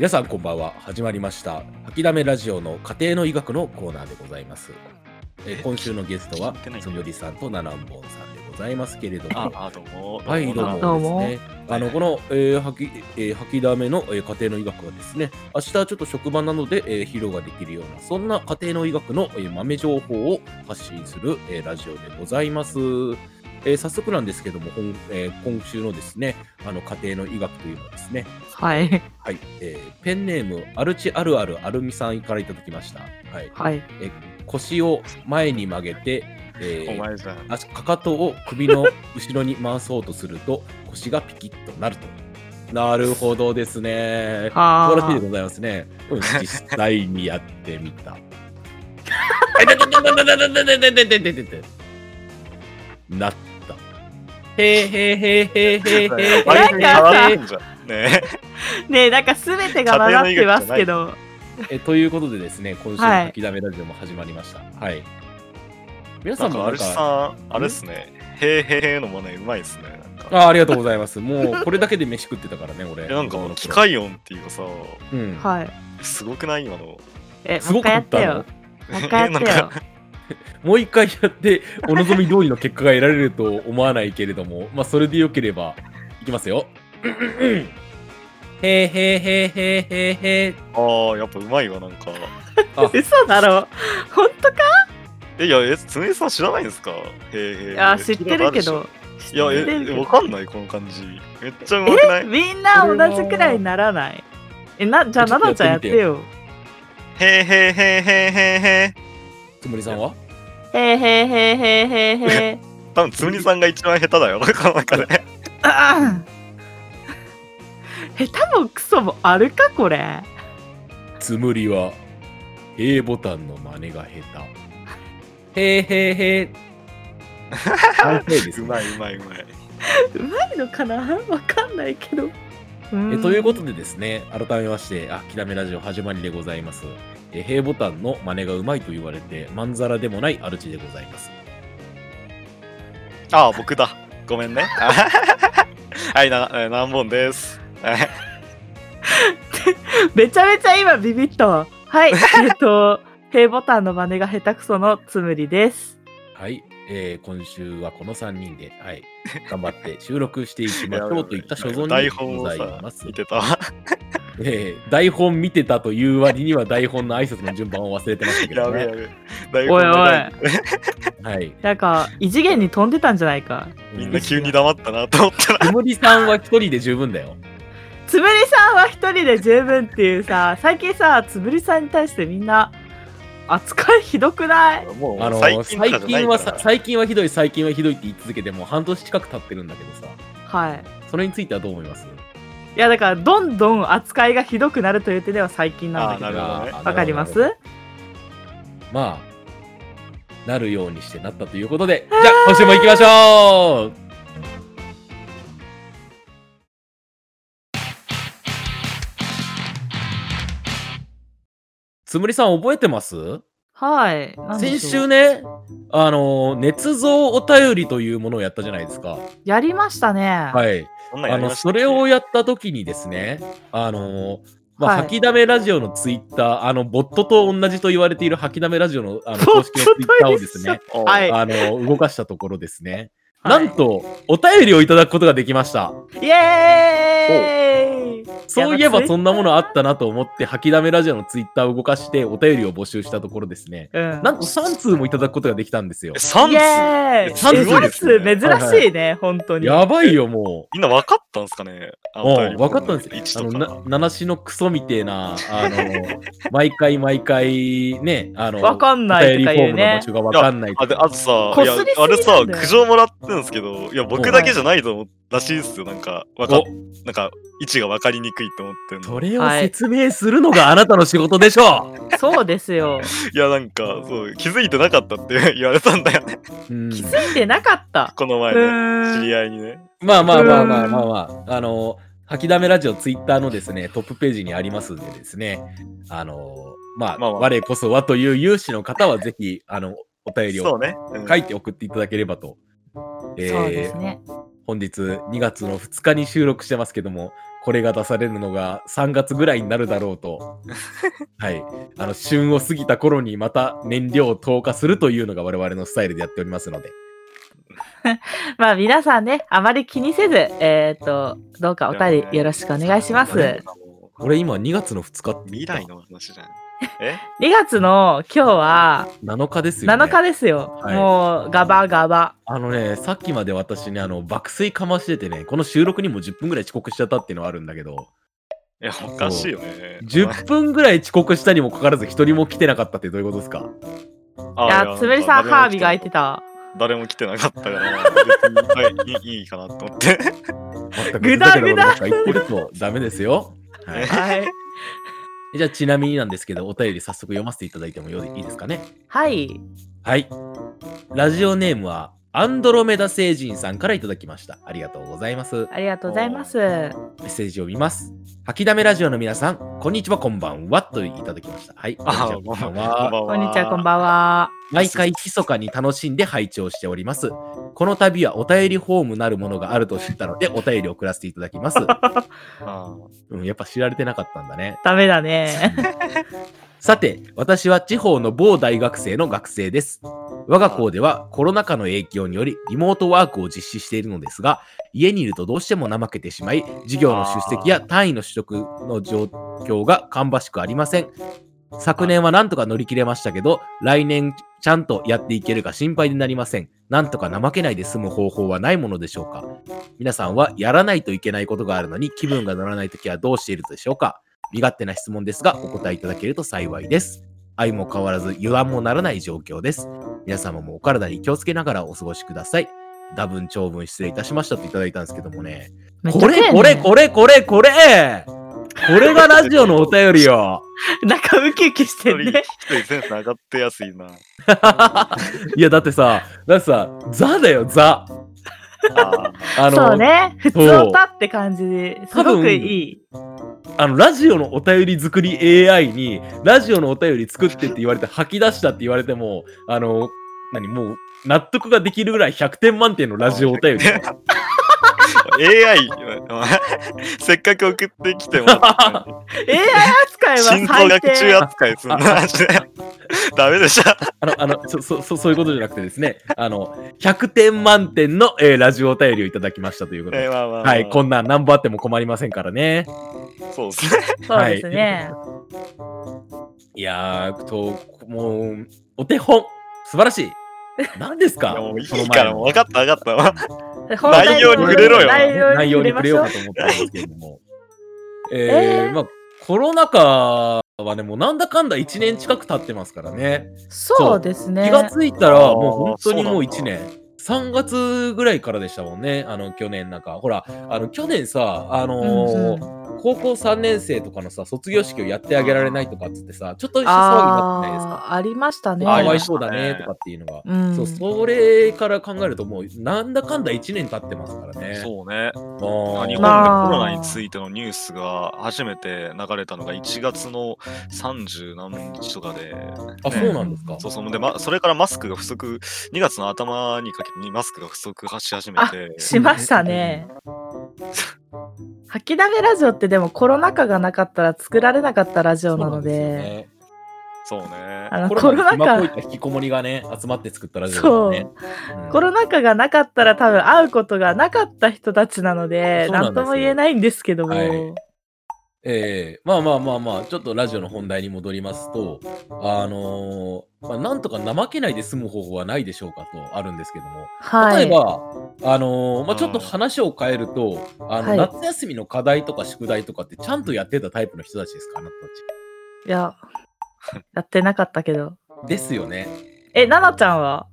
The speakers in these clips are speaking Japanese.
皆さんこんばんは。始まりました。吐きだめラジオの家庭の医学のコーナーでございます、えー今週のゲストはつむりさんとならんぼんさんでございますけれども。ああ、どうも。はいどうも。どうもですね。あのこの、えー吐きえー吐きだめの、えー家庭の医学はですね明日ちょっと職場なので、えー披露ができるようなそんな家庭の医学の、えー豆情報を発信する、えーラジオでございますえー、早速なんですけども、えー、今週のですね、あの家庭の医学というのはですね、はい。はい、えー、ペンネーム、アルチあるあるアルミさんからいただきました。はい。はい、えー、腰を前に曲げて、えー、お前さ足かかとを首の後ろに回そうとすると、腰がピキッとなると。なるほどですね。素晴らしいでございますね。うん、実際にやってみた。なっへーへーへーへーへーへーなんかさ変わってんじゃん。ねねえ、なんかすべてが混ざってますけど。えということでですね、今週のはい書きだめラジオも始まりました。はい。皆なさんもあれさか、ん、あれっすね。へーへーへーのもね、うまいっすね。なんかあありがとうございます。もうこれだけで飯食ってたからね、俺。えなんか子供の頃機械音っていうかさ、うん。はい。すごくない？今の。え、すごもう一回やかってたの？よ。もう一回やってよ か。もう一回やって、お望み通りの結果が得られると思わないけれども、まあ、それでよければ、いきますよ。へーへーへーへーへーへー。ああ、やっぱうまいわ、なんか。嘘だろ本当か？え、いや、え、つむりさん知らないんですか？へーへーへー。いや、知ってるけど。いや、え、知ってるけどわかんないこの感じ。めっちゃうまくなえ、いみんな同じくらいにならない？え、な、じゃあ、ちょっとななちゃんやってよ。へーへーへーへーへーへー。つむりさんは？へーへーへーへーへーへー。多分つむりさんが一番下手だよ、この中で。あー下手もクソもあるかこれ。つむりは A ボタンの真似が下手。へーへーへー。完成です、うまいうまいうまい。うまいのかな？わかんないけど。うえんということでですね、改めまして、あ、きだめラジオ始まりでございます。え、平ボタンの真似がうまいと言われて、まんざらでもないアルチでございます。ああ、僕だ。ごめんね。はい、な、え何本です。は いめちゃめちゃ今ビビったわ。はい、えっと、平ボタンの真似が下手くそのつむりです。はい、えー今週はこの3人で、はい、頑張って収録していきましょう といった所存台にございます見。てたわ。えー台本見てたという割には台本の挨拶の順番を忘れてましたけどね。やべやべ。台おいおいはい。なんか、異次元に飛んでたんじゃないか？みんな急に黙ったなと思ったら。つむりさんは一人で十分だよ。つむりさんは一人で十分っていうさ、最近さ、つむりさんに対してみんな、扱いひどくない？もうあの最近はさ、最近はひどい、最近はひどいって言い続けてもう半年近く経ってるんだけどさ、はい。それについてはどう思います？いや、だから、どんどん扱いがひどくなるという点では最近なんだけど。あーなるほどね。かります？まあ、なるようにしてなったということで、じゃあ今週も行きましょうつむりさん覚えてます？はい。先週ね、あの、捏造お便りというものをやったじゃないですか。やりましたね。はい。あの、それをやった時にですね、あの、まあ、はい吐きだめラジオのツイッター、あの、ボットと同じと言われている吐きだめラジオのあの公式のツイッターをですね、はいあの、動かしたところですね、はいなんと、お便りをいただくことができました。イエーイそういえばそんなものあったなと思って、吐きだめラジオのツイッターを動かして、お便りを募集したところですね、うん。なんと3通もいただくことができたんですよえ、。3イつエーイ三通え三ですね通珍しいね、本当に。やばいよ、もう。みんな分かったんすかね？あうん、分かったんですよ。1あの、七しのクソみてえな、あの、毎回毎回ね、あの、わかんないとか言うねお便りフォームの場。所がわかんないとあでかあとさ、あれさ苦情もらってるんですけど、いや、僕だけじゃないと思うらしいですよ。なんか、わかおなんか、位置が分かりにくいと思ってんの。それを説明するのがあなたの仕事でしょそうですよ。いや、なんか、そう、気づいてなかったって言われたんだよね。う、うん、気づいてなかった。うこの前ね、ーん知り合いにね。まあまあまあまあまあまあ、あの、吐きだめラジオツイッターのですね、トップページにありますんでですね、あの、まあ、まあまあ我こそはという有志の方はぜひ、あの、お便りをそうね。うん書いて送っていただければと。えーそうですね。本日2月の2日に収録してますけども、これが出されるのが3月ぐらいになるだろうと、はい。あの、旬を過ぎた頃にまた燃料を投下するというのが我々のスタイルでやっておりますので。まあ皆さんね、あまり気にせず、えっ、と、どうかお便りよろしくお願いします。ね2俺今2月の2日って未来の話じゃん。え？月の今日は7日ですよね。7日ですよ。はいもうガバガバ。あのね、さっきまで私ね、あの、爆睡かましててね、この収録にも10分ぐらい遅刻しちゃったっていうのはあるんだけど、いや、おかしいよね。10分ぐらい遅刻したにもかかわらず一人も来てなかったってどういうことですか？あいや、つむりさん、ハービーが空いてた。誰も来てなかったから、別にはいいいいかなと思って。ぐだぐだ言ってるとダメですよ。はい、はい。じゃあちなみになんですけど、お便り早速読ませていただいてもよいいですかね？はい。はい。ラジオネームはアンドロメダ星人さんからいただきました。ありがとうございます。ありがとうございます。メッセージを見ます。吐きだめラジオの皆さん、こんにちは、こんばんは、といただきました。はい。こんにちはこんばんは。こんにちは、こんばんは。毎回密かに楽しんで拝聴しております。この度はお便りフォームなるものがあると知ったので、お便りを送らせていただきます。あうん、やっぱ知られてなかったんだね。ダメだね。さて、私は地方の某大学生の学生です。我が校ではコロナ禍の影響によりリモートワークを実施しているのですが、家にいるとどうしても怠けてしまい、授業の出席や単位の取得の状況が芳しくありません。昨年はなんとか乗り切れましたけど、来年ちゃんとやっていけるか心配になりません。なんとか怠けないで済む方法はないものでしょうか皆さんはやらないといけないことがあるのに気分が乗らないときはどうしているでしょうか身勝手な質問ですが、お答えいただけると幸いです。愛も変わらず油断もならない状況です。皆様もお体に気をつけながらお過ごしください。多分長文失礼いたしましたといただいたんですけどもね。これ、これ、これ、これ、これこれがラジオのお便りよ。なんかウキウキしてるね。一人センス上がってやすいな。いや、だってさ、だってさ、ザだよ、ザ。ああの、そうね。普通歌って感じですごくいい。あの、ラジオのお便り作り AI に、ラジオのお便り作ってって言われて吐き出したって言われても、あの、何、もう、納得ができるぐらい100点満点のラジオお便り。AI、せっかく送ってきても AI 扱いは心臓最学中低。扱いするな、マジで。ダメでしょ。あの、あの、そ、そ、そそういうことじゃなくてですね、あの、100点満点の、えーラジオお便りをいただきましたということで。えーまあまあまあはい、こんなん何本あっても困りませんからね。そうですね。そうですね。いやー、と、もう、お手本、素晴らしい。何ですか？もういいその前から、もう分かった分かった。内容に触れろよ内容に触れようかと思ったんですけれども。えー、まあ、コロナ禍はね、もうなんだかんだ1年近く経ってますからね。そうですね。気がついたら、もう本当にもう1そうなんだ年。3月ぐらいからでしたもんね、あの去年なんか。ほら、あの去年さ、あのーうんうん高校3年生とかのさ、卒業式をやってあげられないとかっつってさ、ちょっと一緒騒ぎになってないですか？ありましたね。かわいそうだねとかっていうのが。うんそう、それから考えると、もうなんだかんだ1年経ってますからね。そうね。あー日本でコまあロナについてのニュースが初めて流れたのが1月の30何日とかで、あ、そうなんですか？そうそうで、ま、それからマスクが不足、2月の頭にかけマスクが不足し始めて、しましたね。吐きだめラジオってでもコロナ禍がなかったら作られなかったラジオなので、そうね。あのココロナ禍。こうい禍った引きこもりがね、集まって作ったラジオだよね。うんコロナ禍がなかったら多分会うことがなかった人たちなので、何とも言えないんですけども、はいええまあまあまあまあ、ちょっとラジオの本題に戻りますと、あのーまあ、なんとか怠けないで済む方法はないでしょうかとあるんですけども、はい。例えば、あのーまあ、うんちょっと話を変えると、あのはい夏休みの課題とか宿題とかってちゃんとやってたタイプの人たちですかあなたたいや、やってなかったけど。ち。ですよね。え、ななちゃんは？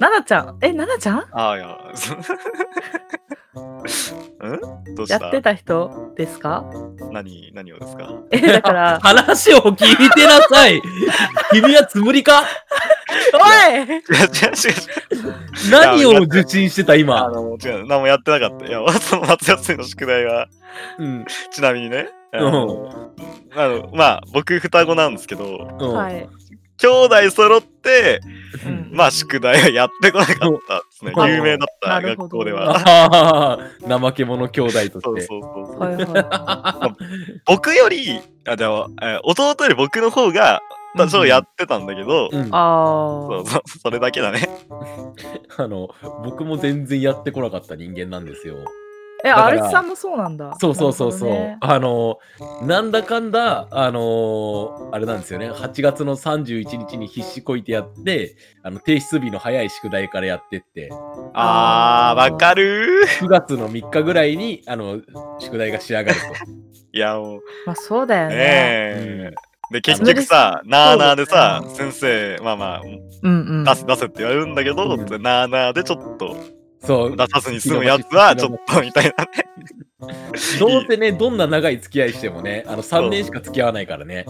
ななちゃん？え、ななちゃん？ああ、いや。ん？どうした？やってた人ですか？何、何をですか？え、だから、話を聞いてなさい。君はつむりか？おい！違う違う違う違う。何を受信してたあ今。の、違う、何もやってなかった。いや、その夏休みの宿題は、うん。ちなみにね、あうん。の、あのまあ、僕、双子なんですけど、うん。はい。兄弟揃って、うんまあ宿題はやってこなかったですね。そう有名だった学校では。怠け者兄弟として。そうそうそうそう。はいは僕より、あ、でも、えー弟より僕の方が、多少やってたんだけど、うんい。あそうそう、それだけだね。あの、僕も全然やってこなかった人間なんですよ。あ。え、アルチさんもそうなんだ。そうそうそうそう。なるあの、なんだかんだ、あのあれなんですよね。8月の31日に必死こいてやって、あの、提出日の早い宿題からやってって、あー、わかるー。9月の3日ぐらいに、あの、宿題が仕上がると。いや、もう、まあそうだよねね。え。で、結局さ、なーなーでさ、先生、まあまあ、うんうん。出せ出せって言われるんだけど、うんなーなーでちょっとそう。出さずに済むやつは、ちょっとみたいなね。どうせね、どんな長い付き合いしてもね、あの、3年しか付き合わないからね。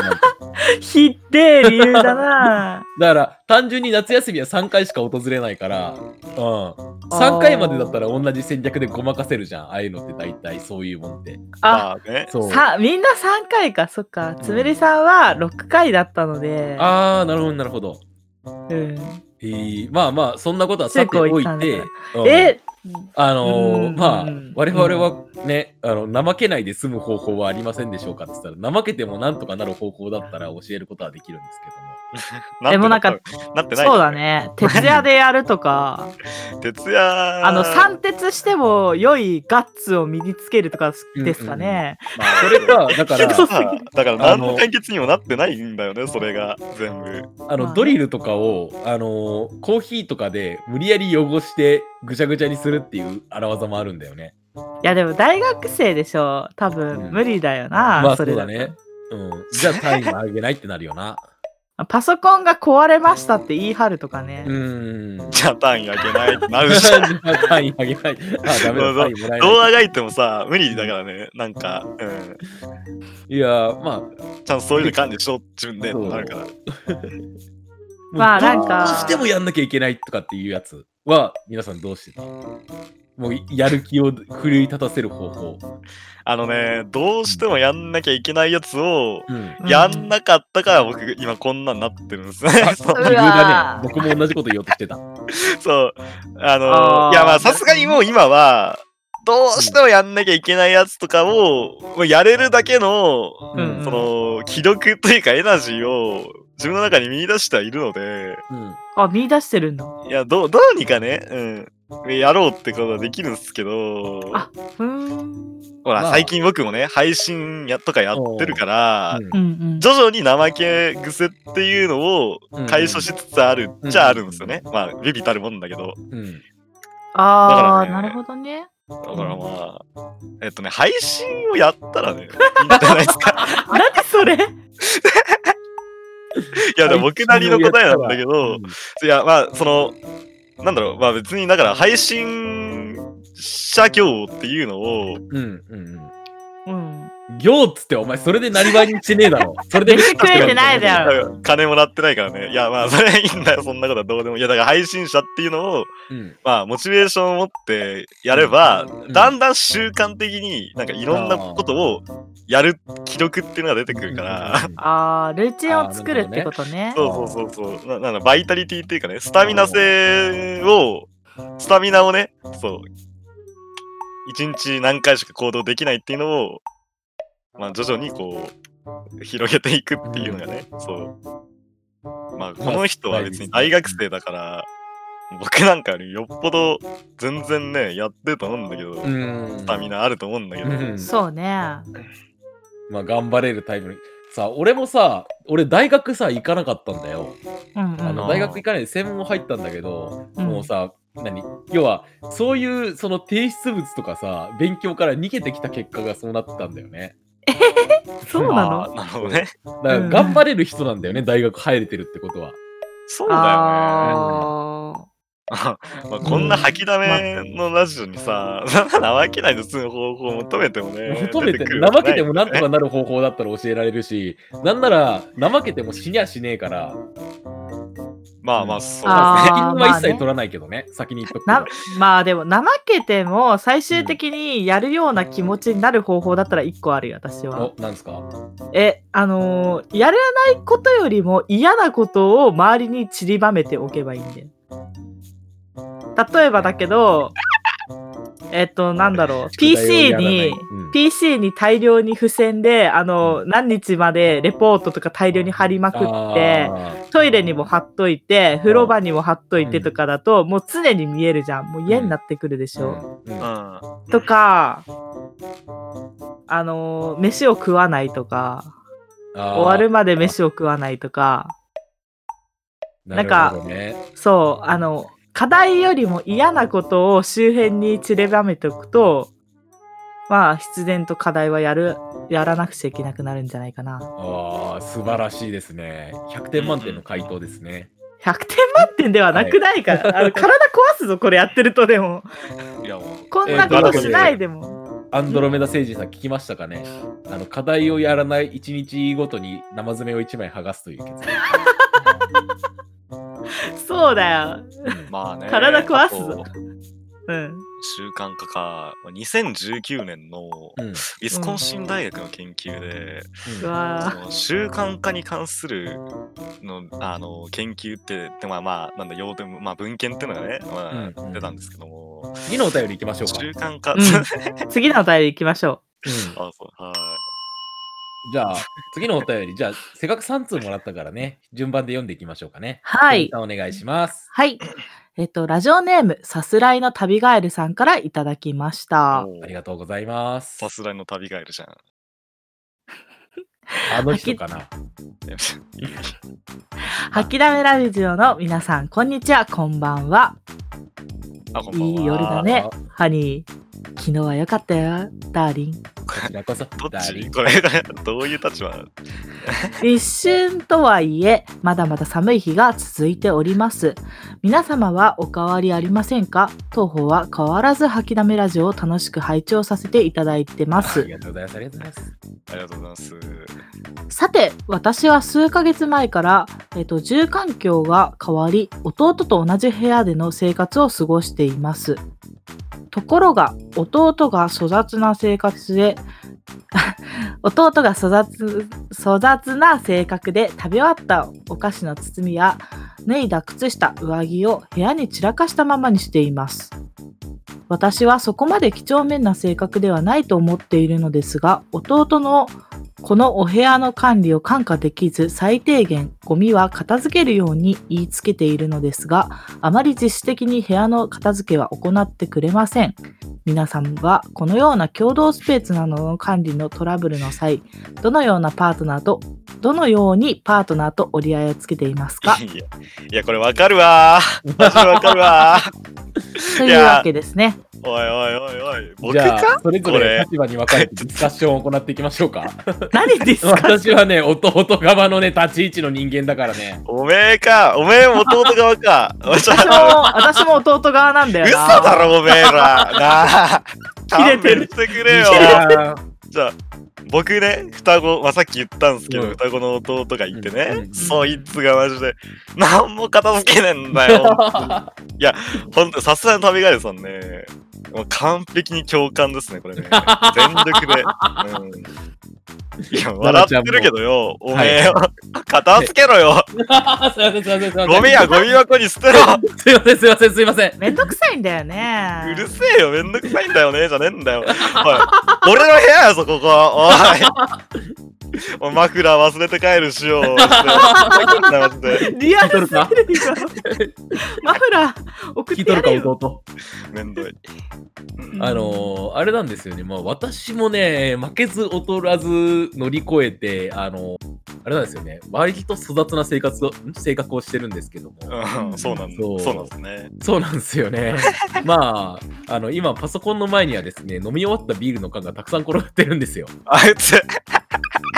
ひって理由だな。だから、単純に夏休みは3回しか訪れないから、うん。3回までだったら同じ戦略でごまかせるじゃん。ああいうのって大体そういうもんって。あ、まあね。そう。さみんな3回か、そっか。つむりさんは6回だったので。あー、なるほど、なるほど。うん、えー、まあまあ、そんなことはさておいてか、うん。え、あのーうん。まあうん、我々はね、あの、怠けないで済む方法はありませんでしょうかって言ったら、怠けてもなんとかなる方法だったら教えることはできるんですけども。で もなんか、なってない。そうだ。ね。徹夜でやるとか、徹夜。あの、三徹しても良いガッツを身につけるとかですかね。まあそれか、だから、さだから何あのの解決にもなってないんだよね、それが全部。あの、ドリルとかを、あのーコーヒーとかで無理やり汚してぐちゃぐちゃにするっていう荒技もあるんだよね。いや、でも大学生でしょ。多分うん無理だよな。まあそれだね。うん。じゃあ単位も上げないってなるよな。パソコンが壊れましたって言い張るとかね。うーん。じゃあ単位あげないってなるじし。単位上げない。あ、ダメだ、単位もらえない。動画がいてもさ、無理だからね、なんか、うん。いや、まあ、ちゃんとそういうの管理しろ、自分で、そうなるから。まあなんかどうしてもやんなきゃいけないとかっていうやつは、皆さんどうしてた？もうやる気を奮い立たせる方法。あのね、どうしてもやんなきゃいけないやつを、うん。うんやんなかったから僕、今こんなんなってるんですね。そう理由うわだね。僕も同じこと言おうとしてた。そう。あのいやまあさすがにもう今は、どうしてもやんなきゃいけないやつとかを、もうやれるだけの、うんその、気力というかエナジーを自分の中に見出してはいるので、うん。あ、見出してるんだ。いや、どう、どうにかね、うん、やろうってことはできるんですけど、あうーん。ほら、まあ最近僕もね、配信やとかやってるから、うんうんうん。徐々に怠け癖っていうのを解消しつつあるっちゃあるんですよね。まあ、ビビたるもんだけど。うん。ああ、だからねなるほどね。だからまあ、えっとね、配信をやったらね、いいんじゃないですか。何それ？いや、でも僕なりの答えなんだけど、いや、まあ、その、なんだろう、まあ別に、だから配信者業っていうのを、うん。うん。うん。うん。行っつって、お前、それでなりわいにしてねえだろ。それで飯食えてないだろ金もらってないからね。いや、まあ、それはいいんだよ、そんなことはどうでも。いや、だから配信者っていうのを、うん。まあ、モチベーションを持ってやれば、んだんだん習慣的になんかいろんなことをやる記録っていうのが出てくるから、ああ、ルーチンを作るってことね。そうそうそうそう、ななんだ、バイタリティっていうかね、スタミナ性を、スタミナをね、そう、一日何回しか行動できないっていうのを、まあ、徐々にこう、広げていくっていうのがね、そう。まあ、この人は別に大学生だから、僕なんかよりよっぽど全然ね、やってると思うんだけど、うん。スタミナあると思うんだけど、うん。そうね。まあ、頑張れるタイプに。さ、俺もさ、俺大学さ、行かなかったんだよ。うんうん。あの大学行かないで専門入ったんだけど、うんもうさ、何？要は、そういうその提出物とかさ、勉強から逃げてきた結果がそうなってたんだよね。そうなあのーなるほどね。だからうん頑張れる人なんだよね、大学入れてるってことは。そうだよね。あ まあ、こんな吐きだめのラジオにさ、怠けないで済む方法を求めてもね。求めて、怠けてもなんとかなる方法だったら教えられるし、なんなら、怠けても死にゃしねえから、まあまあ、そうですね。責任は一まあね切取らないけどね、先に言っとくなまあでも怠けても最終的にやるような気持ちになる方法だったら1個あるよ私は。お、なんですか？えあのーやらないことよりも嫌なことを周りに散りばめておけばいいんだよ。例えばだけどえっとなんだろう。PC に、うん。PC に大量に付箋であの何日までレポートとか大量に貼りまくってあトイレにも貼っといて風呂場にも貼っといてとかだと、もう常に見えるじゃん。もう嫌になってくるでしーょ。うん。とかあのー飯を食わないとか終わるまで飯を食わないとか。なんかそうあの課題よりも嫌なことを周辺に散りばめておくとまあ必然と課題はやるやらなくちゃいけなくなるんじゃないかなああ、素晴らしいですね。100点満点の回答ですね。100点満点ではなくないから、あの体壊すぞこれやってるとでもいや、もう、こんなことしないでも、アンドロメダ星人さん聞きましたかね？あの課題をやらない1日ごとに生爪を1枚剥がすという結論。そうだよ。まあね。体壊すぞ。うん。習慣化か。2019年のうん。ウィスコンシン大学の研究で、うわその習慣化に関するのあの研究って、でまあまあ、なんだ、要点、まあ文献っていうのがね、まあうんうん。出たんですけども、次のお便り行きましょうか。習慣化、うん。次のお便り行きましょうん。あ、そう、はい。じゃあ、次のお便り、じゃあ、せっかく3通もらったからね、順番で読んでいきましょうかね。はいお願いします。はい。えっと、ラジオネーム、さすらいの旅ガエルさんからいただきました。ありがとうございます。さすらいの旅ガエルじゃん。あの人かな。いや吐きだめラジオの皆さん、こんにちは、こんばんは。あ、こんばんは。いい夜だねあ、ハニー。昨日は良かったよ、ダーリン。こちらこそ、どっダーリンちこれ、どういう立場？立春とはいえ、まだまだ寒い日が続いております。皆様はお変わりありませんか？当方は変わらず吐きだめラジオを楽しく拝聴させていただいてまあすり。がとうございます。ありがとうございます。ありがとうございます。さて私は数ヶ月前から、えっと住環境が変わり弟と同じ部屋での生活を過ごしています。ところが弟が粗雑な生活で 弟が粗雑粗雑な性格で食べ終わったお菓子の包みや脱いだ靴下上着を部屋に散らかしたままにしています。私はそこまで几帳面な性格ではないと思っているのですが弟のこのお部屋の管理を看過できず最低限ゴミは片付けるように言いつけているのですがあまり自主的に部屋の片付けは行ってくれません。皆さんはこのような共同スペースなどの管理のトラブルの際どのようなパートナーとどのようにパートナーと折り合いをつけていますか？いや、これわかるわわかるわー。というわけですねおいおいおいおい。僕じゃあか、それぞこれれ立場に分かれて ディスカッションを行っていきましょうか。何ですか？私はね、弟側のね、立ち位置の人間だからね。おめえか？おめえも弟側か？私も私も弟側なんだよ嘘なだろ、おめえら。なあ。切れてるしてくれよじゃあ、僕ね、双子、まあ、さっき言ったんですけど、うん双子の弟がいてうんね、うんそいつがマジで、なんも片付けねえんだよ。ほんと、さすがの旅ガイルさんね、もう完璧に共感ですね、これね。全力で。うん、いや、笑ってるけどよ、おめえよ、片付けろよ。すいません、すいません、すいません。ゴミはゴミ箱に捨てろ。すいません、すいません、すいません。めんどくさいんだよねうるせえよ、めんどくさいんだよね、じゃねえんだよ。おい、俺の部屋やぞ、ここ。おい。おいマフラー忘れて帰るしよう。リアルすぎるよマフラー送っ聞いとるか、てやれよ弟。めんどい。あのー、あれなんですよね。まあ、私もね、負けず劣らず乗り越えて、あのー、あれなんですよね。割と粗雑な生活を、ん？性格をしてるんですけども。うん、そうなんだ。そうそうなんですね。そうなんですよね。まあ、あの、今、パソコンの前にはですね、飲み終わったビールの缶がたくさん転がってるんですよ。あいつ、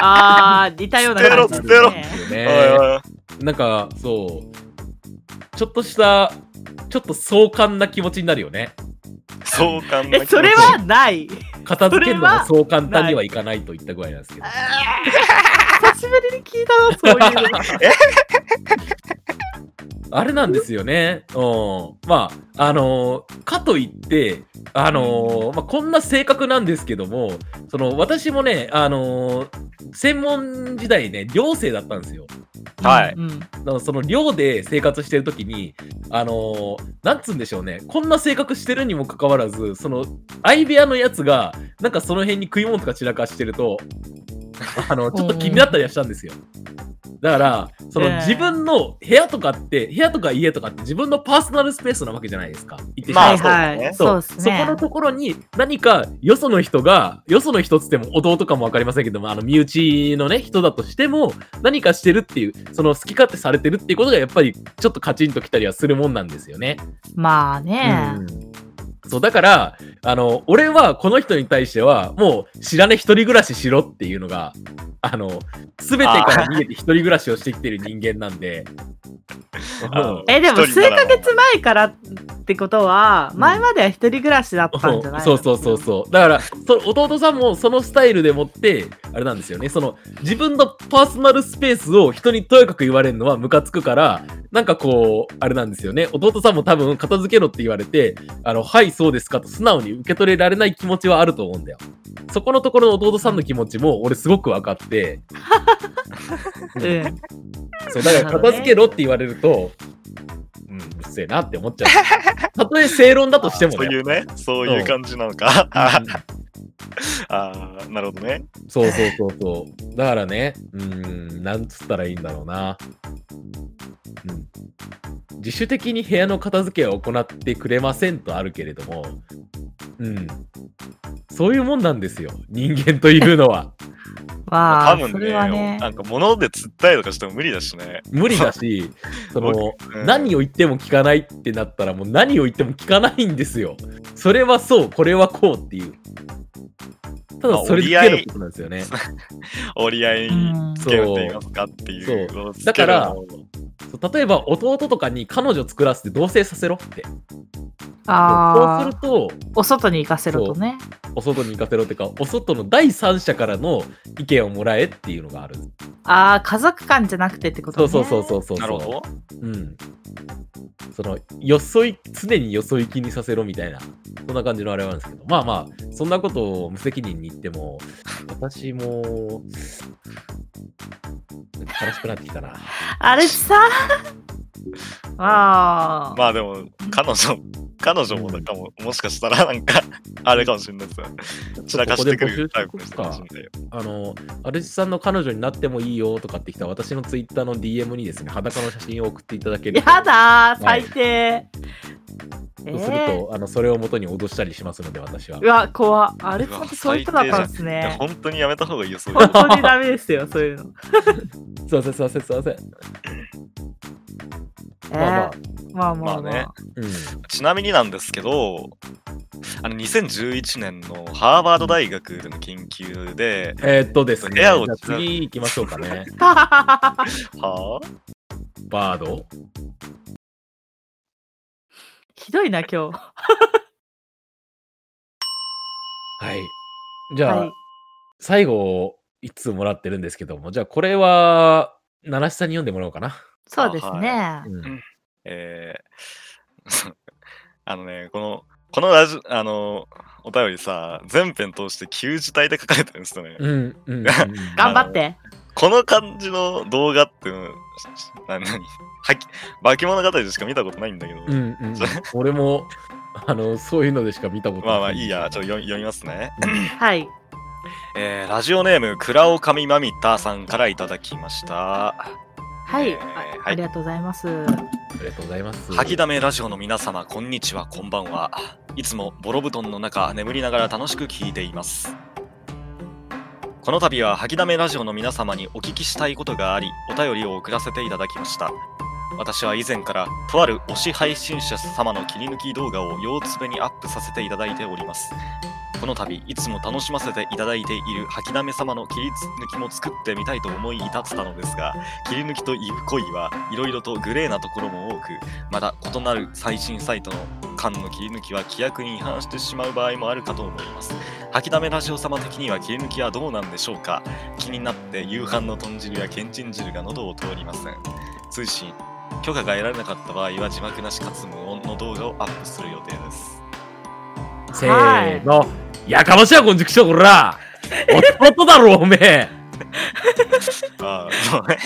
あー似たような感じですね。なんか、そう、ちょっとした、ちょっと壮観な気持ちになるよね。そうかんな気持ち。えそれはない。片付けるのがそれはそう簡単にはいかないといった具合なんですけど。久しぶりに聞いたなそういう。のあれなんですよね。うん。まあ、あのーかといって、あのーまあ、こんな性格なんですけども、その、私もね、あのー専門時代ね、寮生だったんですよ。はいうんだからその寮で生活してる時に、あのーなんつうんでしょうね、こんな性格してるにもかかわらず、その、相部屋のやつが、なんかその辺に食い物とか散らかしてると、あの、ちょっと気になったりはしたんですよ。だから、そのええ自分の部屋とかって、部屋とか家とかって自分のパーソナルスペースなわけじゃないですか。言ってしまうまあはいはい。そうそうですね。そこのところに何かよその人が、よその人っつっても弟かもわかりませんけども、あの身内のね、人だとしても、何かしてるっていう、その好き勝手されてるっていうことがやっぱりちょっとカチンときたりはするもんなんですよね。まあね。うんそう、だから、あの、俺はこの人に対しては、もう知らね一人暮らししろっていうのが、あの、すべてから逃げて一人暮らしをしてきてる人間なんで、え、でも数ヶ月前からってことは、前までは一人暮らしだったんじゃないそうそうそうそう。だから、そ弟さんもそのスタイルでもって、あれなんですよね。その、自分のパーソナルスペースを人にとやかく言われるのはムカつくから、なんかこう、あれなんですよね。弟さんも多分片付けろって言われて、あの、はい、そうですかと素直に受け取れられない気持ちはあると思うんだよ。そこのところの弟さんの気持ちも俺すごく分かって、うん。そう、だから片付けろって言われると、うん、うっせえなって思っちゃう。たとえ正論だとしてもね。そういうね、そういう感じなのか。あうんあ、なるほどね。そうそうそうそう。だからね、うーん、なんつったらいいんだろうな。うん。自主的に部屋の片付けを行ってくれませんとあるけれども、うん。そういうもんなんですよ。人間というのは。まあ、多分それはね、ね。なんか物で釣ったりとかしても無理だしね。無理だし、その、うん何を言っても聞かないってなったら、もう何を言っても聞かないんですよ。それはそう、これはこうっていう。ただ、それだけのことなんですよね。折り合い につけるって言いますかっていうのをつけるのも。だからそう例えば、弟とかに彼女作らせて同棲させろって。ああそうする、と、お外に行かせろとね。お外に行かせろっていうか、お外の第三者からの意見をもらえっていうのがある。ああ、家族間じゃなくてってことね。そうそうそうそうそう。なるほど。うん。その、よそい、常によそ行きにさせろみたいな、そんな感じのあれなんですけど、まあまあ、そんなことを無責任に言っても、私も、悲しくなってきたな。あれさ。ああ。まあでも、彼女、彼女もだかも、もしかしたらなんか、あれかもしれないですよ。散らかしてくるタイプの人かもしれないよ。あの、アルチさんの彼女になってもいいよとかってきた私のツイッターの DM にですね、裸の写真を送っていただけると。やだー、最低。そうすると、あの、それを元に脅したりしますので、私はう。わ、怖っあれうわさんってそういう人だったんですね。本当にやめた方がいいよ、そういうの本当にダメですよ、そういうの。すいません、すいません、すいません。えまあまあ、ーまあまあねうん。ちなみになんですけど、あの2011年のハーバード大学での研究で、えーっとですね、じゃあ部屋を次行きましょうかね。はあ？バード？ひどいな、今日。はい。じゃあ、はい。最後、一通もらってるんですけども、じゃあこれは、七七さんに読んでもらおうかな。そうですね。うんえー あのね、この、このラジあの、お便りさ、全編通して旧字体で書かれてるんですよね。うん、うん、うん。頑張って。この感じの動画って、な、なに、はき、化け物語でしか見たことないんだけど、うん、うん。俺も、あの、そういうのでしか見たことない。まあまあいいや、ちょっと読み読みますね。はい。えーラジオネーム、倉尾上まみたさんからいただきました。はい、えーあはいありがとうございます。ありがとうございます。吐きだめラジオの皆様、こんにちは、こんばんは。いつもボロ布団の中、眠りながら楽しく聞いています。この度は吐きだめラジオの皆様にお聞きしたいことがあり、お便りを送らせていただきました。私は以前から、とある推し配信者様の切り抜き動画を腰つべにアップさせていただいております。この度、いつも楽しませていただいている吐きだめ様の切り抜きも作ってみたいと思い至ったのですが、切り抜きとイブ恋はいろいろとグレーなところも多く、また異なる最新サイトの間の切り抜きは規約に違反してしまう場合もあるかと思います。吐きだめラジオ様的には切り抜きはどうなんでしょうか気になって夕飯の豚汁やけんちん汁が喉を通りません。通信許可が得られなかった場合は字幕なしかつ無音の動画をアップする予定です。せーの。やかましいわ、こんじくしょう、こら弟だろ、おめえああ、そうね。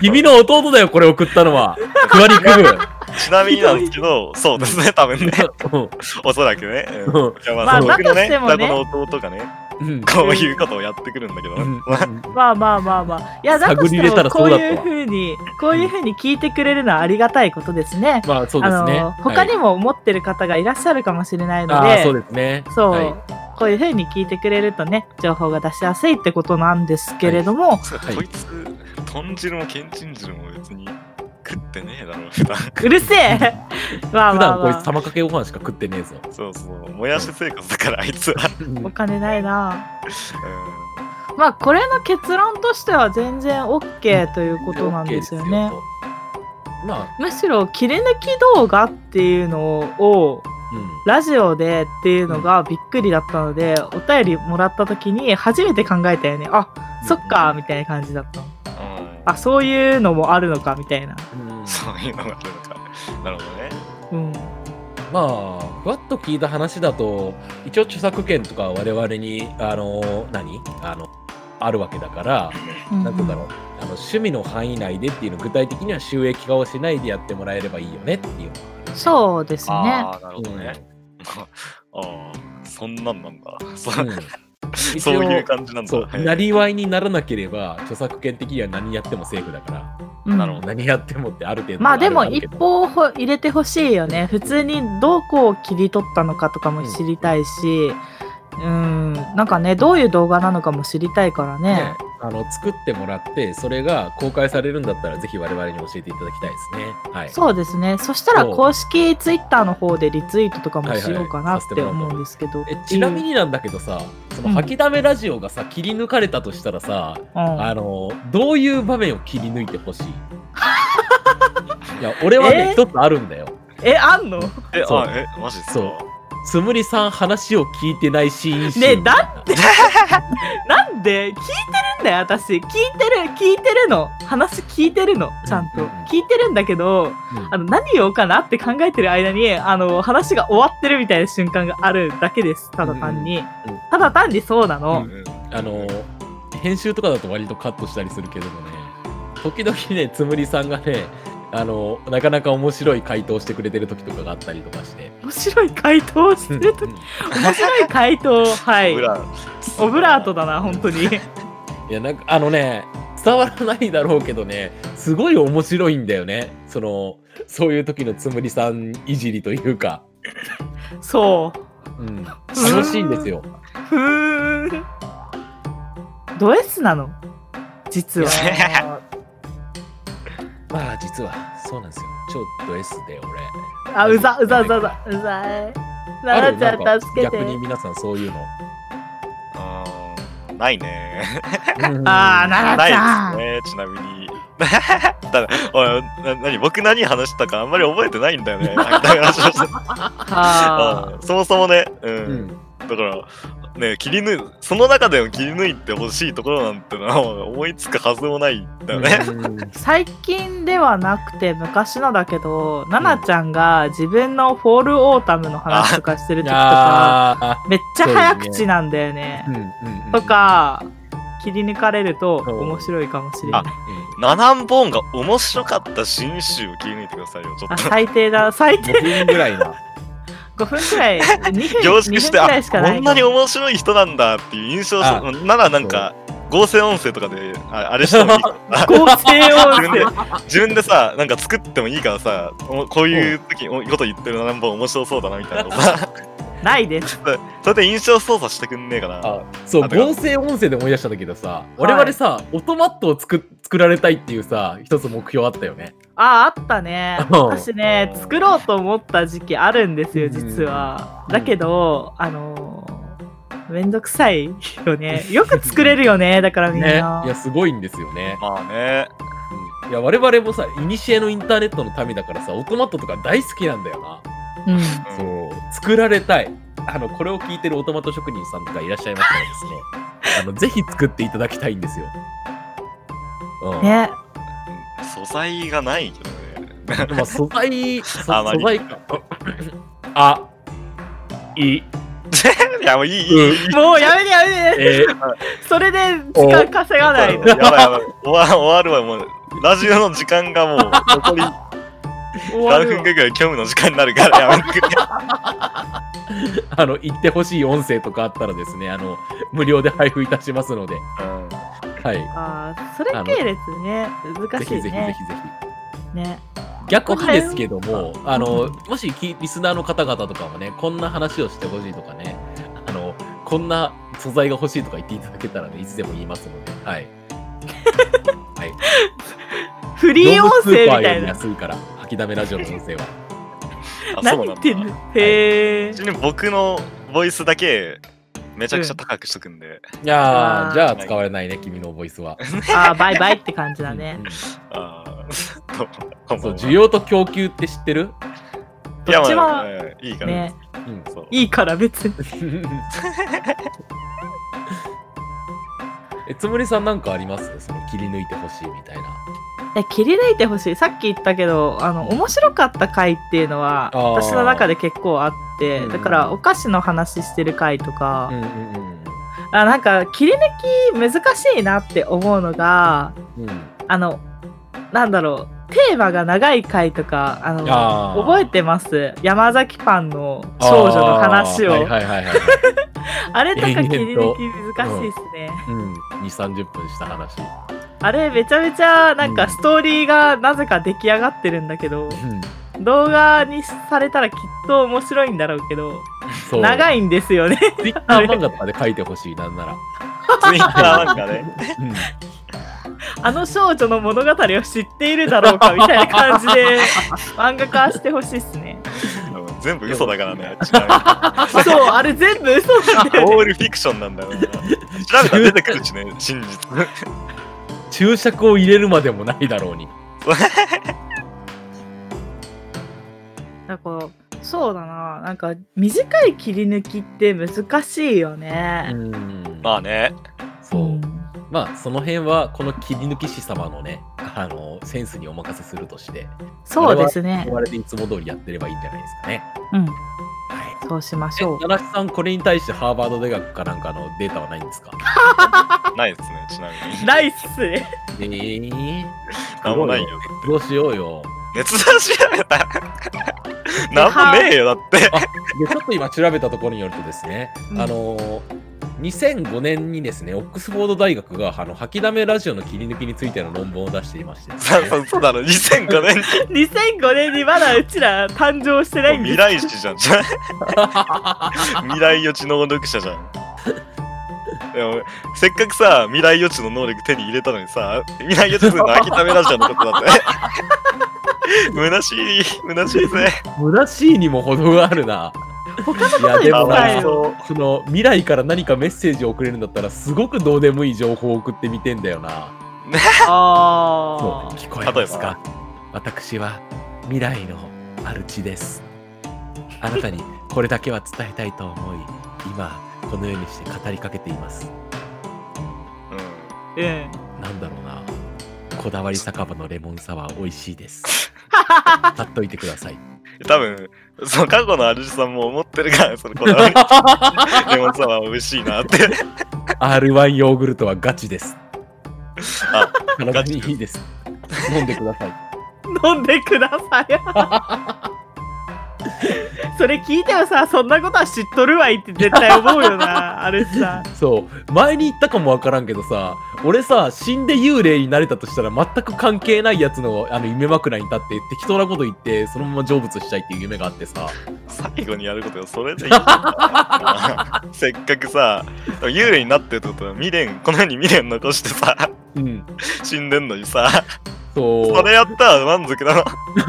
君の弟だよ、これ送ったのは。クワリクブ。ちなみになんですけど、そうですね、多分ね。おそらくね。うんままああ、僕のね双子の弟がね、うん。こういうことをやってくるんだけど、うん。まあまあまあまあ。いや、だとしてもこういうふうに、こういうふうに聞いてくれるのはありがたいことですね。まあ、そうですね。あの他にも、も持ってる方がいらっしゃるかもしれないのあで、あ、そうですね。そう、はい。こういうふうに聞いてくれるとね、情報が出しやすいってことなんですけれども、はい。こいつ、豚汁もけんちん汁も別に食ってねえだろ、普段。うるせえまあ普段こいつ玉かけご飯しか食ってねえぞ。そうそう、もやし生活だから、あいつは。お金ないな。うまあ、これの結論としては全然 OK ということなんですよね。OK ですよ。まあ、むしろ切り抜き動画っていうのをうん。ラジオでっていうのがびっくりだったので、お便りもらった時に初めて考えたよね。あ、そっか、みたいな感じだった。んうんあ、そういうのもあるのか、みたいな。うんそういうのがあるのか。なるほどね。うん。まあ、ふわっと聞いた話だと、一応著作権とか我々に、あの、何？あの、あるわけだから、なんて言うんだろう、あの趣味の範囲内でっていうの具体的には収益化をしないでやってもらえればいいよねっていうそうですね。ああ、なるほ。どね。ああ、そんなんなんだ。うん そういう感じなんだ。なりわいにならなければ、著作権的には何やってもセーフだから、うん。なるほど。何やってもってある程度まあでも一るけど。報を入れてほしいよね。普通にどこを切り取ったのかとかも知りたいし、うん、なんかね、どういう動画なのかも知りたいからね。ね、あの作ってもらって、それが公開されるんだったら、ぜひ我々に教えていただきたいですね。はい。そうですね。そしたら公式ツイッターの方でリツイートとかもしようかなって思うんですけど。えちなみになんだけどさ、そのうん吐きだめラジオがさ、切り抜かれたとしたらさ、うん、あの、どういう場面を切り抜いてほしい？いや、俺はね、え？一つあるんだよ。え、あんの？え、そう。あ、え、マジっすか？そうつむりさん話を聞いてないシーン集。ねえだって なんで聞いてるんだよ、私。聞いてる、聞いてるの。話聞いてるの、ちゃんと。うんうん聞いてるんだけど、うん。あの何言おうかなって考えてる間にあの話が終わってるみたいな瞬間があるだけです。ただ単に、うんうんただ単にそうなの、うん。あの、編集とかだと割とカットしたりするけどもね、時々ね、つむりさんがね、あの、なかなか面白い回答してくれてる時とかがあったりとかして。面白い回答をしてるとうん。面白い回答はいオブラオブラートだな本当に。いや、なんか、あのね、伝わらないだろうけどね、すごい面白いんだよね。その、そういう時のつむりさんいじりというか、そう。うん、楽しいんですよ。ふー。んド S なの？実は まあ、実は、そうなんですよ。ちょっと S で俺。あうざうざうざうざうざいあななちゃん助けて逆に皆さんそういうの。あーないね。あーななちゃんないですね、ちなみに。だおいな何？僕何話したかあんまり覚えてないんだよね。だからそもそもね、うんうん。だから、ね、切り抜い、その中でも切り抜いてほしいところなんてのは思いつくはずもないんだよね。うん最近ではなくて昔のだけど、ななちゃんが自分のフォールオータムの話とかしてる時とか、あめっちゃ早口なんだよねー。うんうんうんとか、切り抜かれると面白いかもしれない。ナナンボーンが面白かった新集を切り抜いてくださいよ、ちょあっと。最低だ、最低5分ぐらいな。5分くらい、2分凝縮して、2分あくらいしかないこんなに面白い人なんだっていう印象あならなんか、合成音声とかで、ああれしてもいい合成音自分で声。自分でさ、なんか作ってもいいからさ、おこういう時おこと言ってるナナンボーン面白そうだなみたいなのさ、ないです。それで印象操作してくんねえかな。あそう合成音声で思い出したんだけどさ、我々さ、オトマットを作作られたいっていうさ一つ目標あったよねあ、あったね。うん私ね、作ろうと思った時期あるんですよ、実は。だけど、あのー、めんどくさいよね。よく作れるよね、だからみんねいな。やすごいんですよね、まあね。うんいや我々もさイニシエのインターネットの民だからさオトマットとか大好きなんだよな、うん。うんそう作られたいあのこれを聞いてるオトマト職人さんとかいらっしゃいましたらですねあのぜひ作っていただきたいんですよ、うんね。素材がないけどね。まあ素材、そあまり素材か。あ、い、いや、もういい、いい、いい。もうやめてやめてえー、それで時間稼がないのやばいやばい。終わ終わるわ、もう。ラジオの時間がもう、残り何終わるわ分かぐらい虚無の時間になるから、やめてくれ。あの、言ってほしい音声とかあったらですね、あの、無料で配布いたしますので、はい。あーそれ系列ね難しいぜひぜひぜねひぜひ。ね逆にですけども、あの、もしきリスナーの方々とかもね、こんな話をしてほしいとかね、あの、こんな素材が欲しいとか言っていただけたらね、いつでも言いますので、はい。はい。フリー音声みたいな安いから、吐きだめラジオの音声は。あ、何。言ってんの？へえちなみに僕のボイスだけ、めちゃくちゃ高くしとくんで。いやー、あー。じゃあ使われないね、君のボイスは。あーバイバイって感じだね。うんああ、どうもそう、需要と供給って知ってる？いや、どっちもまあ、うんいいから。ね。うん。そう。いいから別に。えつむりさんなんかあります？その切り抜いてほしいみたいな。え切り抜いてほしい。さっき言ったけどあの面白かった回っていうのはあー。私の中で結構あってうんだからお菓子の話してる回とか、うんうんあなんか切り抜き難しいなって思うのがうん。うん。あのなんだろうテーマが長い回とかあの覚えてます？山崎パンの少女の話をあ。れとか切り抜き難しいですね、うん。2、30分した話。あれめちゃめちゃなんうんかストーリーがなぜか出来上がってるんだけど、うん。動画にされたらきっと面白いんだろうけどそう。長いんですよねツイッター漫画とかで書いてほしい、なんなら。ツイッターなんかね。うん。あの少女の物語を知っているだろうかみたいな感じで漫画化してほしいっすね全部嘘だからね。ちなそうあれ全部嘘なんだ。よねオールフィクションなんだよな。調べたら出てくるしね、真実。注釈を入れるまでもないだろうに。だからそうだななんか短い切り抜きって難しいようね、ん。まあね。そう。んまあ、その辺は、この切り抜き師様のね、あの、センスにお任せするとして、そうですね我々でいつも通りやってればいいんじゃないですかね。うんはい。そうしましょうえ、七七さん、これに対してハーバード大学かなんかのデータはないんですか？ないですね、ちなみに。ナイスねえー、なんもないよ。どうしようよ。熱出し。なんもねえよ、だって。で、ちょっと今調べたところによるとですね、うんあのー、2005年にですね、オックスフォード大学があの吐きだめラジオの切り抜きについての論文を出していましてね、さそうそうだろ、2005年に 2005年にまだうちら誕生してないんです未来史じゃん。未来予知能力者じゃん。でもせっかくさ、未来予知の能力手に入れたのにさ、未来予知するの諦めラジオのことだって。虚しい、虚しいぜ。虚しいにも程があるな。他のこといや、で言もなその未来から何かメッセージを送れるんだったら、すごくどうでもいい情報を送ってみてんだよな。そあう聞こえますか？私は未来のマルチです。あなたにこれだけは伝えたいと思い、今このようにして語りかけています。うんーうんなんだろうな。こだわり酒場のレモンサワー美味しいです。買っといてください。多分、その過去の主さんも思ってるから、そのこだわり レモンサワー美味しいなって。R1 ヨーグルトはガチです。あ、体にいいです。飲んでください。飲んでください それ聞いてもさそんなことは知っとるわいって絶対思うよな あれさ。そう。前に言ったかもわからんけどさ俺さ死んで幽霊になれたとしたら全く関係ないやつのあの夢枕に立って適当なこと言ってそのまま成仏したいっていう夢があってさ。最後にやることがそれでいいんだ。せっかくさ、幽霊になってるってことは未練、この世に未練残してさ、うん。死んでんのにさ、そう。それやったら満足だな。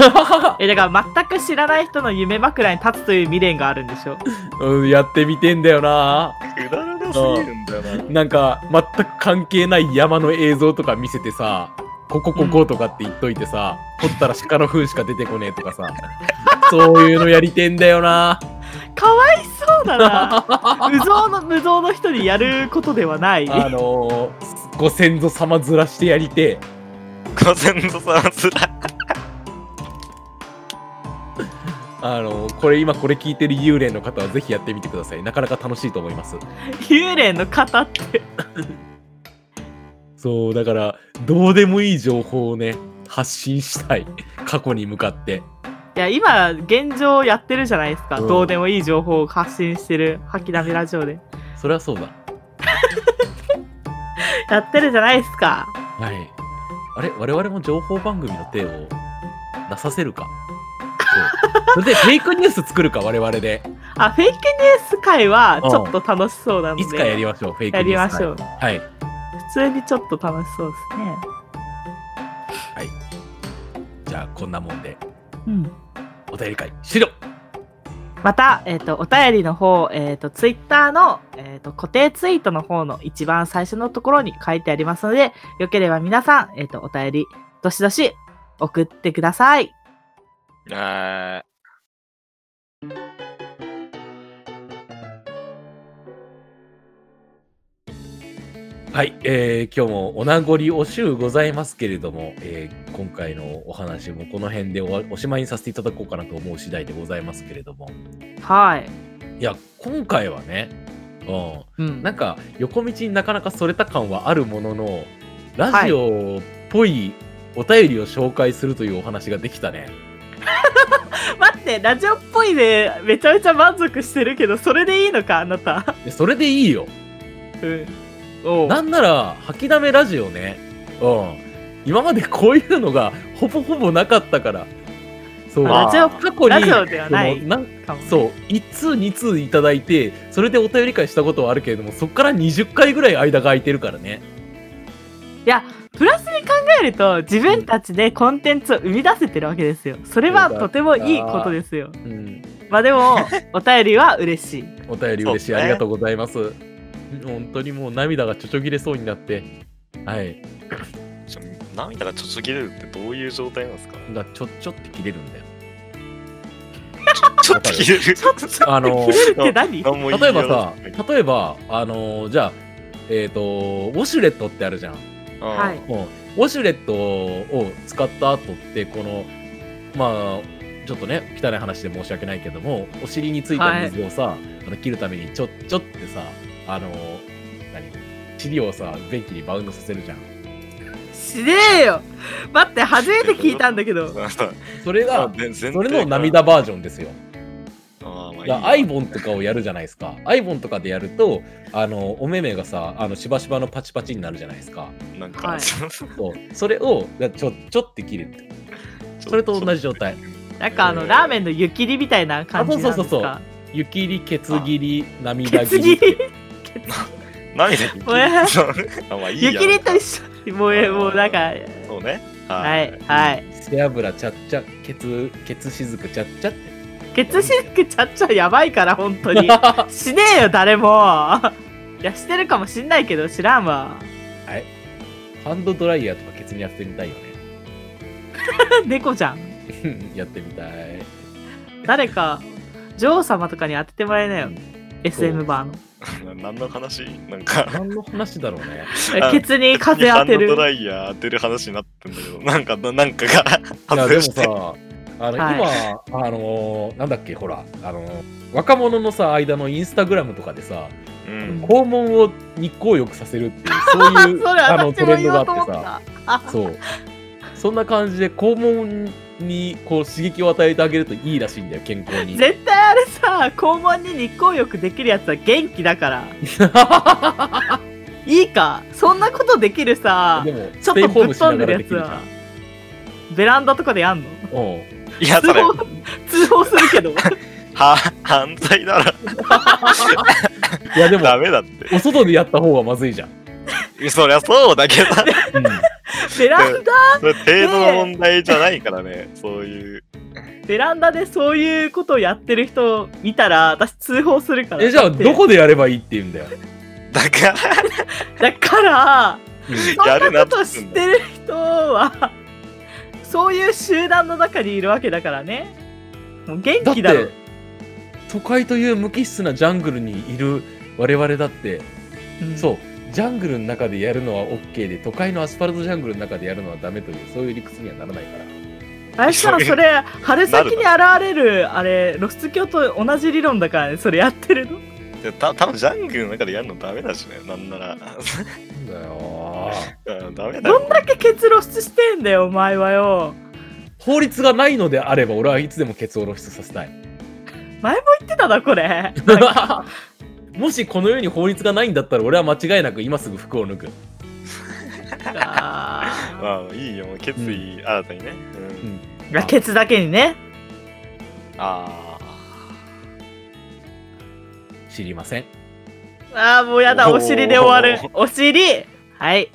えだから全く知らない人の夢枕に立つという未練があるんでしょ？うん、やってみてんだよな。くだらなすぎるんだよな。なんか全く関係ない山の映像とか見せてさこここことかって言っといてさ、掘ったら鹿の糞しか出てこねえとかさそういうのやりてんだよな。かわいそうだな。無造の無造の人にやることではない。あのー、ご先祖様ずらしてやりてご先祖様つら。あのこれ今これ聞いてる幽霊の方はぜひやってみてください。なかなか楽しいと思います。幽霊の方って。そうだからどうでもいい情報をね発信したい。過去に向かって。いや、今、現状やってるじゃないですか。うん。どうでもいい情報を発信してる、吐きだめラジオで。それはそうだ。やってるじゃないですか。はいあれ我々も情報番組の手を出させるか？そう。それでフェイクニュース作るか？我々で。あ、フェイクニュース会はちょっと楽しそうなので。いつかやりましょうフェイクやニュースりましょう。はい。普通にちょっと楽しそうですね。じゃあこんなもんで。うん。お便り会終了また、えっ、と、お便りの方、えっ、と、ツイッターの、えっ、と、固定ツイートの方の一番最初のところに書いてありますので、よければ皆さん、えっ、と、お便り、どしどし送ってください。あはい、えー今日もお名残惜しゅうございますけれども、えー今回のお話もこの辺でおしまいにさせていただこうかなと思う次第でございますけれどもはい。いや今回はね、う、うんん。なんか横道になかなかそれた感はあるもののラジオっぽいお便りを紹介するというお話ができたね。待って、ラジオっぽいで、めちゃめちゃ満足してるけど、それでいいのか、あなた。でそれでいいよ。うん。なんなら吐きだめラジオね、うん、今までこういうのがほぼほぼなかったから。そう。まあラジオ、過去にラジオではないそのなんかもね。そう。1通2通いただいてそれでお便り会したことはあるけれどもそこから20回ぐらい間が空いてるからね。いや、プラスに考えると、自分たちでコンテンツを生み出せてるわけですよ。それはとてもいいことですよ。うん。まあでも、お便りは嬉しい。お便り嬉しい、ありがとうございます本当にもう涙がちょちょぎれそうになって。はい。涙がちょちょぎれるってどういう状態なんですか？がちょちょって切れるんだよ。ちょっと切れる？ちょっと、あの切れるって何？例えばさ例えばあのじゃあえっ、とウォシュレットってあるじゃん。うんはい。もうウォシュレットを使った後ってこのまあちょっとね汚い話で申し訳ないけどもお尻についた水をさ、あの切るためにちょちょってさあの何尻をさ便器にバウンドさせるじゃん。しねえよ。待って、初めて聞いたんだけど。それが全然それの涙バージョンですよ。だアイボンとかをやるじゃないですか。アイボンとかでやるとあのお目目がさあのしばしばのパチパチになるじゃないですか。なんか、はい。そう。それをだちょちょって切るって。それと同じ状態。なんかあの、ラーメンの湯切りみたいな感じなんですか？あそうそうそう湯切りケツ切り涙ケツ切り？切り涙におやあまあいいや湯切りと一緒もうえ、もうなんか、そうね。はい、はい。背脂ちゃっちゃケツケツしずくちゃっちゃってケツシルクちゃっちゃやばいから、本当に。しねえよ、誰も。いや、してるかもしんないけど、知らんわ。ハンドドライヤーとかケツにやってみたいよね 猫じゃん。やってみたい誰か、女王様とかに当ててもらえなよ。SM バーの。な何の話？なんか、何の話だろうねあケツに風当てハンドドる。ライヤー当てる話になってんだけど、なんか、ななんかがいやでも。さあの、はい今あのーなんだっけほらあのー若者のさ間のインスタグラムとかでさうん。肛門を日光浴させるっていうそういう あのトレンドがあってさた。そうそんな感じで肛門にこう刺激を与えてあげるといいらしいんだよ健康に絶対あれさ、肛門に日光浴できるやつは元気だから。いいか、そんなことできるさで、もちょっとぶっ飛んでるやつはできるじゃん、ベランダとかでやんの？うんいや、それ、通報、通報するけど。は、犯罪だろ。いやでもダメだって。お外でやった方がまずいじゃん、そりゃそうだけど、うん。ベランダ、それ程度の問題じゃないからね、そういう。ベランダでそういうことをやってる人見たら、私通報するから。えじゃあどこでやればいいって言うんだよ、だから、だから、うん。そやるなんなこと知ってる人は、そういう集団の中にいるわけだからね。もう元気だろ。て。都会という無機質なジャングルにいる我々だって、うん。そうジャングルの中でやるのは OK で都会のアスファルトジャングルの中でやるのはダメというそういう理屈にはならないから。あれしたらそれ春先に現れるあれ露出鏡と同じ理論だからね。それやってるの？でた多分ジャングルの中でやるのダメだしね、なんなら。だよ。うんダメだよ。どんだけケツ露出してんだよお前はよ。法律がないのであれば俺はいつでもケツを露出させたい。前も言ってたなこれ もしこの世に法律がないんだったら俺は間違いなく今すぐ服を脱ぐ。あまあいいよ、決意新たにね。うん。ーいやケツだけにね。あ知りません。ああもうやだ。お尻で終わる。お尻。はい